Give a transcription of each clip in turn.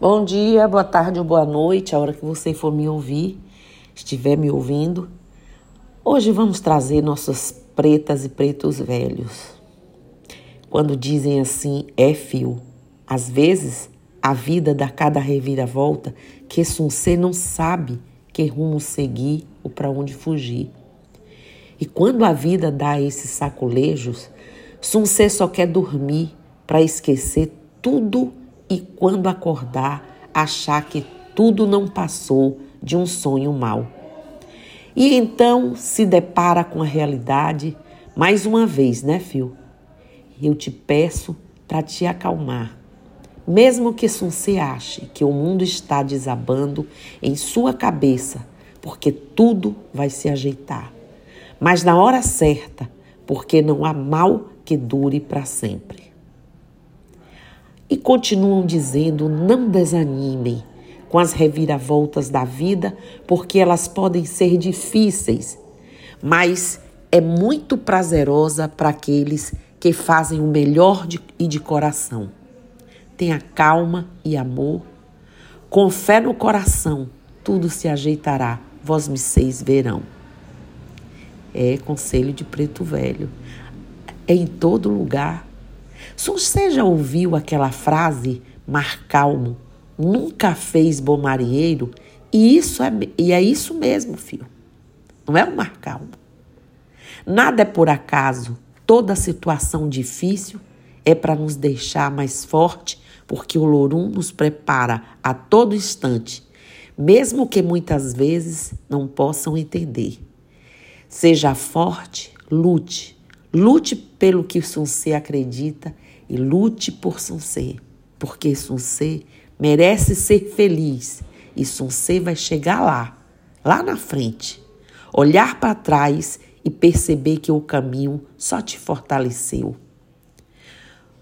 Bom dia, boa tarde ou boa noite, a hora que você for me ouvir, estiver me ouvindo. Hoje vamos trazer nossas pretas e pretos velhos. Quando dizem assim, é fio. Às vezes, a vida dá cada reviravolta que Suncê não sabe que rumo seguir ou para onde fugir. E quando a vida dá esses sacolejos, Suncê só quer dormir para esquecer tudo e quando acordar, achar que tudo não passou de um sonho mau. E então se depara com a realidade mais uma vez, né, Fio? Eu te peço para te acalmar. Mesmo que Sunse ache que o mundo está desabando em sua cabeça, porque tudo vai se ajeitar. Mas na hora certa, porque não há mal que dure para sempre. E continuam dizendo: não desanimem com as reviravoltas da vida, porque elas podem ser difíceis, mas é muito prazerosa para aqueles que fazem o melhor de, e de coração. Tenha calma e amor, com fé no coração, tudo se ajeitará, vós me seis verão. É conselho de preto velho. É em todo lugar você já ouviu aquela frase, mar calmo, nunca fez bom marinheiro? E, isso é, e é isso mesmo, filho. Não é o mar calmo. Nada é por acaso. Toda situação difícil é para nos deixar mais forte, porque o Lorum nos prepara a todo instante, mesmo que muitas vezes não possam entender. Seja forte, lute. Lute pelo que você acredita e lute por Sunsê, porque Sunsê merece ser feliz e Sunsê vai chegar lá, lá na frente. Olhar para trás e perceber que o caminho só te fortaleceu.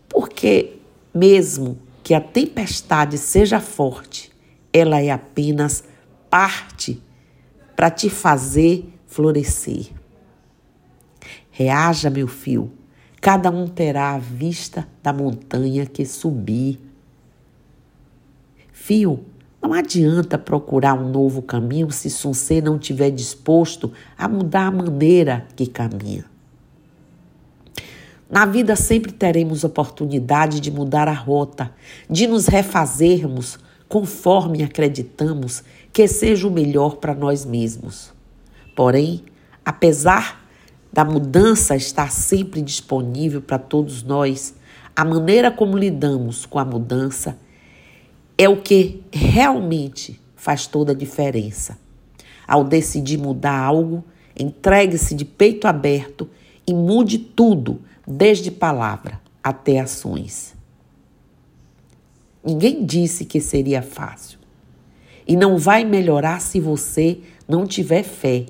Porque, mesmo que a tempestade seja forte, ela é apenas parte para te fazer florescer. Reaja, meu filho, Cada um terá a vista da montanha que subir. Fio, não adianta procurar um novo caminho se Sunsê não estiver disposto a mudar a maneira que caminha. Na vida sempre teremos oportunidade de mudar a rota, de nos refazermos conforme acreditamos que seja o melhor para nós mesmos. Porém, apesar da mudança está sempre disponível para todos nós, a maneira como lidamos com a mudança é o que realmente faz toda a diferença. Ao decidir mudar algo, entregue-se de peito aberto e mude tudo, desde palavra até ações. Ninguém disse que seria fácil. E não vai melhorar se você não tiver fé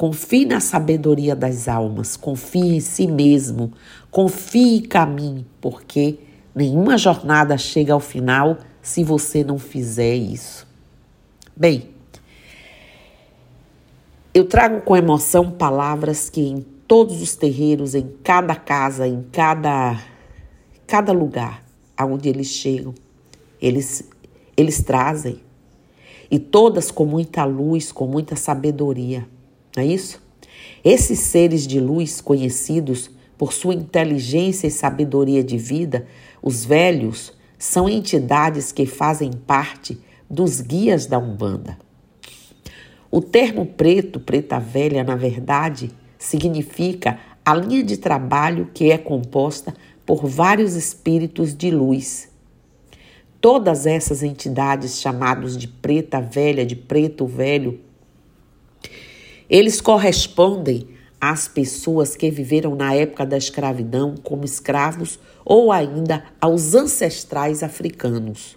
Confie na sabedoria das almas, confie em si mesmo, confie e caminhe, porque nenhuma jornada chega ao final se você não fizer isso. Bem, eu trago com emoção palavras que em todos os terreiros, em cada casa, em cada, cada lugar aonde eles chegam, eles, eles trazem. E todas com muita luz, com muita sabedoria. Não é isso? Esses seres de luz conhecidos por sua inteligência e sabedoria de vida, os velhos, são entidades que fazem parte dos guias da Umbanda. O termo preto, preta velha, na verdade, significa a linha de trabalho que é composta por vários espíritos de luz. Todas essas entidades chamadas de preta velha, de preto velho, eles correspondem às pessoas que viveram na época da escravidão como escravos ou ainda aos ancestrais africanos.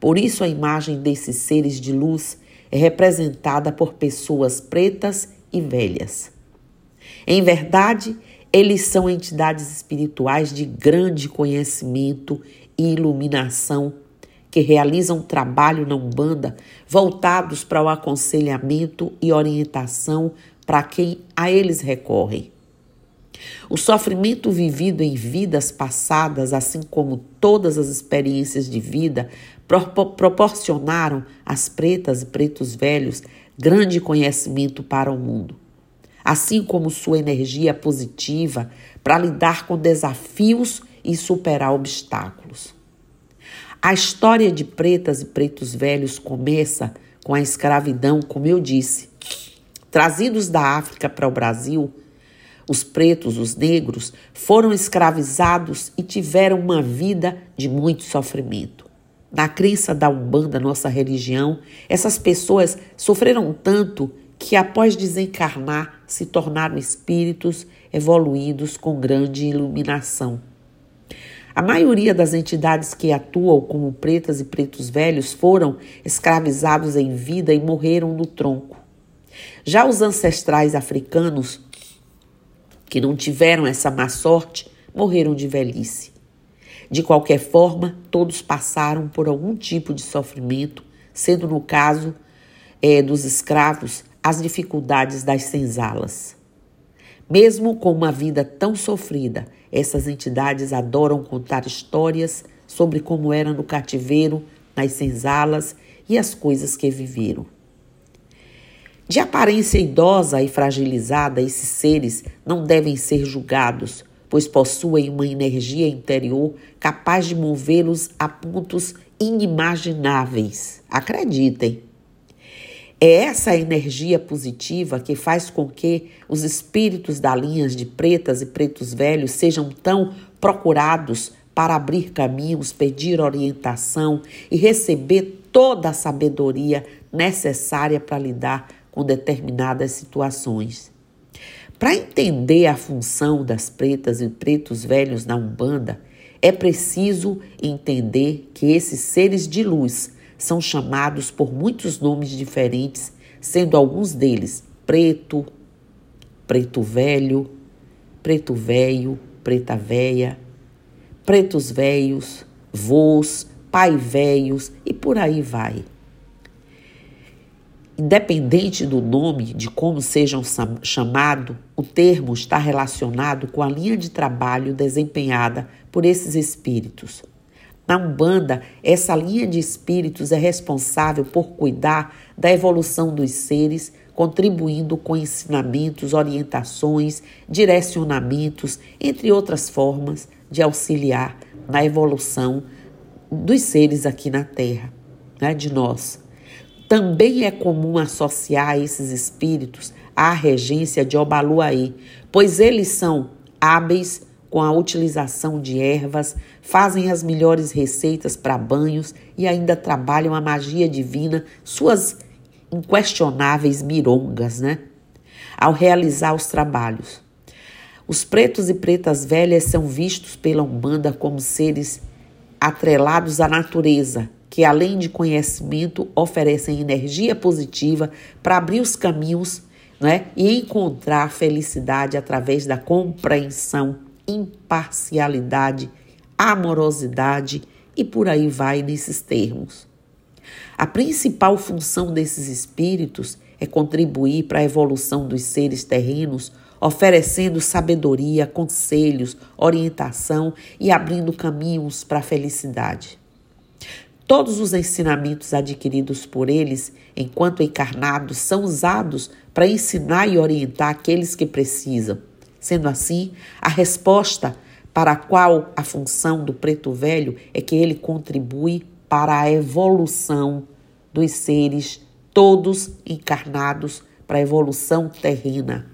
Por isso, a imagem desses seres de luz é representada por pessoas pretas e velhas. Em verdade, eles são entidades espirituais de grande conhecimento e iluminação que realizam trabalho na Umbanda voltados para o aconselhamento e orientação para quem a eles recorrem. O sofrimento vivido em vidas passadas, assim como todas as experiências de vida, proporcionaram às pretas e pretos velhos grande conhecimento para o mundo, assim como sua energia positiva para lidar com desafios e superar obstáculos. A história de pretas e pretos velhos começa com a escravidão, como eu disse. Trazidos da África para o Brasil, os pretos, os negros, foram escravizados e tiveram uma vida de muito sofrimento. Na crença da Umbanda, nossa religião, essas pessoas sofreram tanto que, após desencarnar, se tornaram espíritos evoluídos com grande iluminação. A maioria das entidades que atuam como pretas e pretos velhos foram escravizados em vida e morreram no tronco. Já os ancestrais africanos, que não tiveram essa má sorte, morreram de velhice. De qualquer forma, todos passaram por algum tipo de sofrimento, sendo no caso é, dos escravos as dificuldades das senzalas. Mesmo com uma vida tão sofrida, essas entidades adoram contar histórias sobre como era no cativeiro, nas senzalas e as coisas que viveram. De aparência idosa e fragilizada, esses seres não devem ser julgados, pois possuem uma energia interior capaz de movê-los a pontos inimagináveis. Acreditem. É essa energia positiva que faz com que os espíritos da linhas de pretas e pretos velhos sejam tão procurados para abrir caminhos, pedir orientação e receber toda a sabedoria necessária para lidar com determinadas situações. Para entender a função das pretas e pretos velhos na Umbanda, é preciso entender que esses seres de luz são chamados por muitos nomes diferentes, sendo alguns deles preto, preto velho, preto velho, preta véia, pretos velhos, vôs, pai velhos e por aí vai. Independente do nome, de como sejam chamados, o termo está relacionado com a linha de trabalho desempenhada por esses espíritos. Na Umbanda, essa linha de espíritos é responsável por cuidar da evolução dos seres, contribuindo com ensinamentos, orientações, direcionamentos, entre outras formas de auxiliar na evolução dos seres aqui na Terra, né, de nós. Também é comum associar esses espíritos à regência de Obaluaí, pois eles são hábeis com a utilização de ervas, fazem as melhores receitas para banhos e ainda trabalham a magia divina, suas inquestionáveis mirongas, né? Ao realizar os trabalhos. Os pretos e pretas velhas são vistos pela Umbanda como seres atrelados à natureza, que além de conhecimento oferecem energia positiva para abrir os caminhos né, e encontrar felicidade através da compreensão imparcialidade, amorosidade e por aí vai nesses termos. A principal função desses espíritos é contribuir para a evolução dos seres terrenos, oferecendo sabedoria, conselhos, orientação e abrindo caminhos para a felicidade. Todos os ensinamentos adquiridos por eles, enquanto encarnados, são usados para ensinar e orientar aqueles que precisam Sendo assim, a resposta para a qual a função do preto velho é que ele contribui para a evolução dos seres todos encarnados para a evolução terrena.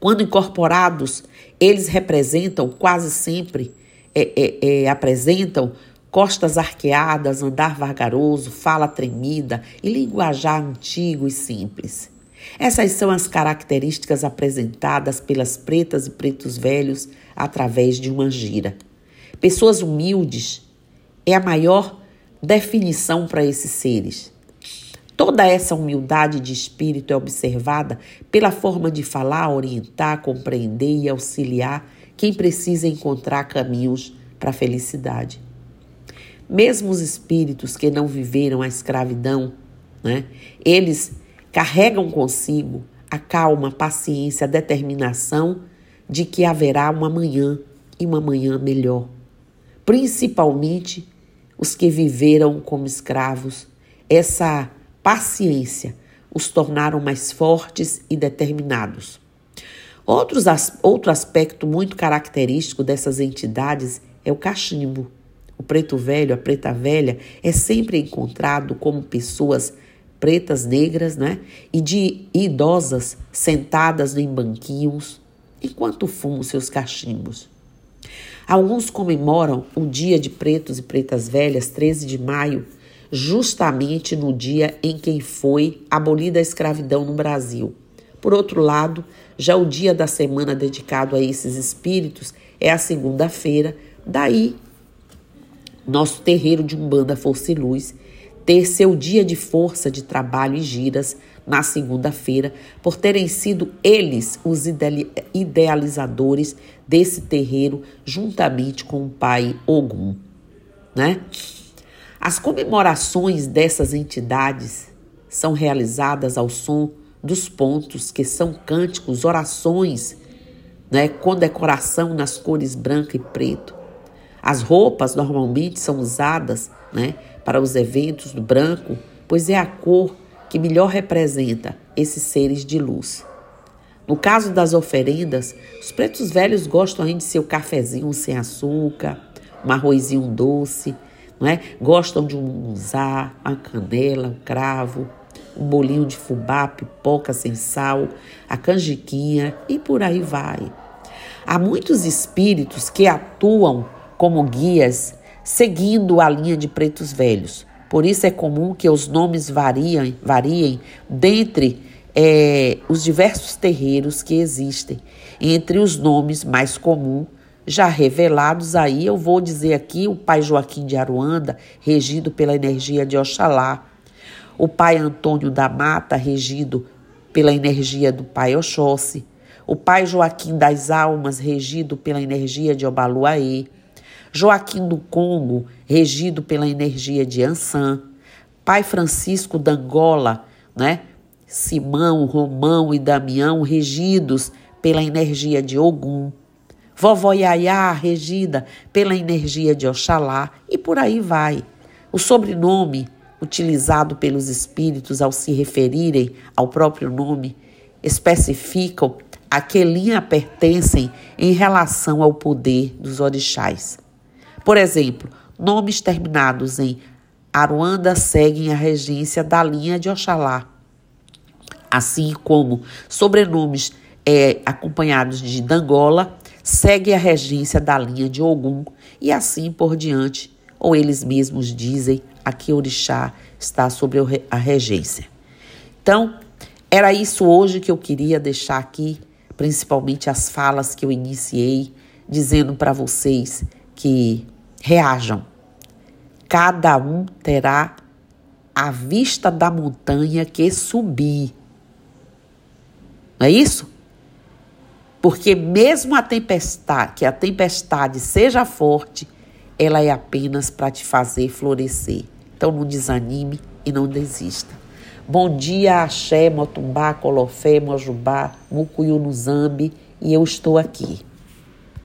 Quando incorporados, eles representam quase sempre, é, é, é, apresentam costas arqueadas, andar vagaroso, fala tremida e linguajar antigo e simples. Essas são as características apresentadas pelas pretas e pretos velhos através de uma gira. Pessoas humildes é a maior definição para esses seres. Toda essa humildade de espírito é observada pela forma de falar, orientar, compreender e auxiliar quem precisa encontrar caminhos para a felicidade. Mesmo os espíritos que não viveram a escravidão, né, eles carregam consigo a calma, a paciência, a determinação de que haverá uma manhã e uma manhã melhor. Principalmente os que viveram como escravos, essa paciência os tornaram mais fortes e determinados. Outros, outro aspecto muito característico dessas entidades é o cachimbo. O preto velho, a preta velha, é sempre encontrado como pessoas pretas, negras, né? E de idosas sentadas em banquinhos enquanto fumam seus cachimbos. Alguns comemoram o Dia de Pretos e Pretas Velhas, 13 de maio, justamente no dia em que foi abolida a escravidão no Brasil. Por outro lado, já o dia da semana dedicado a esses espíritos é a segunda-feira, daí nosso terreiro de Umbanda Força e Luz ter seu dia de força de trabalho e giras na segunda-feira, por terem sido eles os idealizadores desse terreiro, juntamente com o pai Ogum, né? As comemorações dessas entidades são realizadas ao som dos pontos, que são cânticos, orações, né, com decoração nas cores branco e preto. As roupas normalmente são usadas né, para os eventos do branco, pois é a cor que melhor representa esses seres de luz. No caso das oferendas, os pretos velhos gostam ainda de seu cafezinho sem açúcar, um arrozinho doce, não é? Gostam de um munguzá, a canela, o cravo, um bolinho de fubá, pipoca sem sal, a canjiquinha e por aí vai. Há muitos espíritos que atuam como guias, seguindo a linha de pretos velhos. Por isso é comum que os nomes variem, variem dentre é, os diversos terreiros que existem. Entre os nomes mais comuns, já revelados aí, eu vou dizer aqui o pai Joaquim de Aruanda, regido pela energia de Oxalá, o pai Antônio da Mata, regido pela energia do pai Oxóssi, o pai Joaquim das Almas, regido pela energia de Obaluaê, Joaquim do Congo, regido pela energia de Ansan, pai Francisco da Angola, né? Simão, Romão e Damião, regidos pela energia de Ogum, vovó Yayá, regida pela energia de Oxalá, e por aí vai. O sobrenome utilizado pelos espíritos ao se referirem ao próprio nome especificam a que linha pertencem em relação ao poder dos orixás. Por exemplo, nomes terminados em Aruanda seguem a regência da linha de Oxalá, assim como sobrenomes é, acompanhados de Dangola seguem a regência da linha de Ogum e assim por diante, ou eles mesmos dizem a que orixá está sobre a regência. Então, era isso hoje que eu queria deixar aqui, principalmente as falas que eu iniciei, dizendo para vocês que reajam. Cada um terá a vista da montanha que subir. Não é isso? Porque mesmo a tempestade, que a tempestade seja forte, ela é apenas para te fazer florescer. Então não desanime e não desista. Bom dia, Axé, Motumbá, Colofé, Mojubá, Mucuyu no Zambi e eu estou aqui.